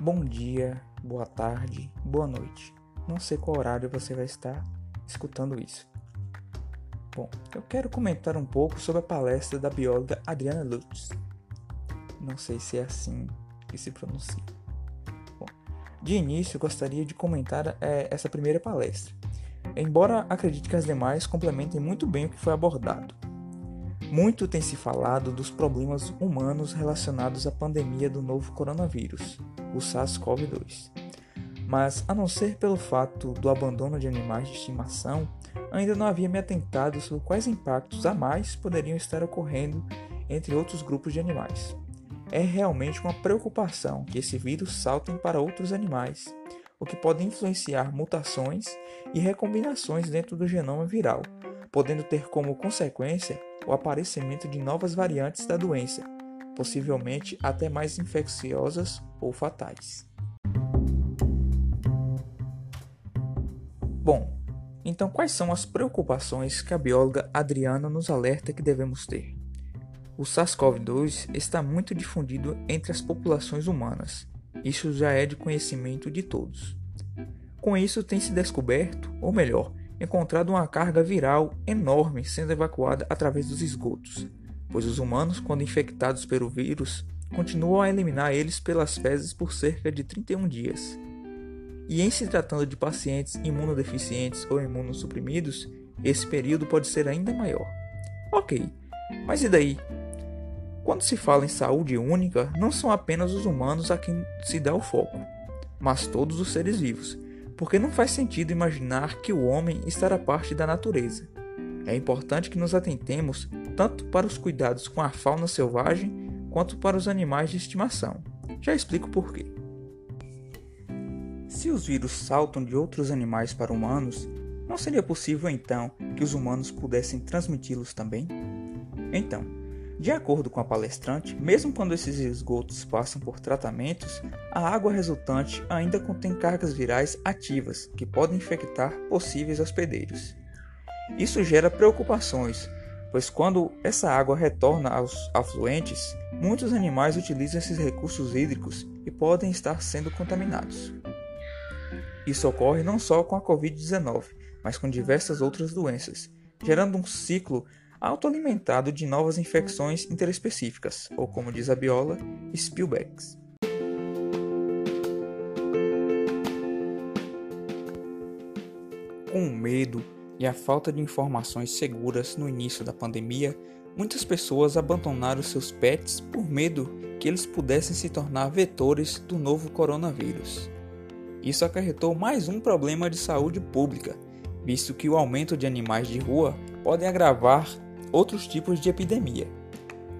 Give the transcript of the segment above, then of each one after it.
bom dia, boa tarde, boa noite. Não sei qual horário você vai estar escutando isso. Bom, eu quero comentar um pouco sobre a palestra da bióloga Adriana Lutz. Não sei se é assim que se pronuncia. Bom, de início, gostaria de comentar é, essa primeira palestra, embora acredite que as demais complementem muito bem o que foi abordado. Muito tem se falado dos problemas humanos relacionados à pandemia do novo coronavírus, o SARS-CoV-2. Mas, a não ser pelo fato do abandono de animais de estimação, ainda não havia me atentado sobre quais impactos a mais poderiam estar ocorrendo entre outros grupos de animais. É realmente uma preocupação que esse vírus salte para outros animais, o que pode influenciar mutações e recombinações dentro do genoma viral, podendo ter como consequência o aparecimento de novas variantes da doença, possivelmente até mais infecciosas ou fatais. Bom, então quais são as preocupações que a bióloga Adriana nos alerta que devemos ter? O SARS-CoV-2 está muito difundido entre as populações humanas. Isso já é de conhecimento de todos. Com isso, tem se descoberto, ou melhor, encontrado uma carga viral enorme sendo evacuada através dos esgotos, pois os humanos, quando infectados pelo vírus, continuam a eliminar eles pelas fezes por cerca de 31 dias. E em se tratando de pacientes imunodeficientes ou imunossuprimidos, esse período pode ser ainda maior. Ok, mas e daí? Quando se fala em saúde única, não são apenas os humanos a quem se dá o foco, mas todos os seres vivos, porque não faz sentido imaginar que o homem estará parte da natureza. É importante que nos atentemos tanto para os cuidados com a fauna selvagem quanto para os animais de estimação. Já explico por quê. Se os vírus saltam de outros animais para humanos, não seria possível então que os humanos pudessem transmiti-los também? Então, de acordo com a palestrante, mesmo quando esses esgotos passam por tratamentos, a água resultante ainda contém cargas virais ativas que podem infectar possíveis hospedeiros. Isso gera preocupações, pois quando essa água retorna aos afluentes, muitos animais utilizam esses recursos hídricos e podem estar sendo contaminados. Isso ocorre não só com a Covid-19, mas com diversas outras doenças, gerando um ciclo autoalimentado de novas infecções interespecíficas, ou como diz a biola, spillbacks. Com o medo e a falta de informações seguras no início da pandemia, muitas pessoas abandonaram seus pets por medo que eles pudessem se tornar vetores do novo coronavírus. Isso acarretou mais um problema de saúde pública, visto que o aumento de animais de rua pode agravar outros tipos de epidemia.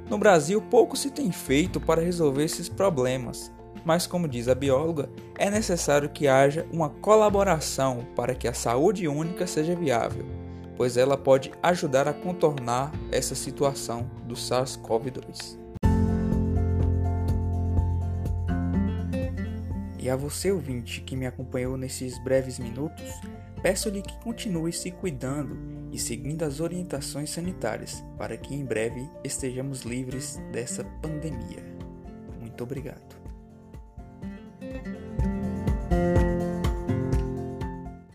No Brasil, pouco se tem feito para resolver esses problemas, mas, como diz a bióloga, é necessário que haja uma colaboração para que a saúde única seja viável, pois ela pode ajudar a contornar essa situação do SARS-CoV-2. E a você, ouvinte, que me acompanhou nesses breves minutos, peço-lhe que continue se cuidando e seguindo as orientações sanitárias para que em breve estejamos livres dessa pandemia. Muito obrigado.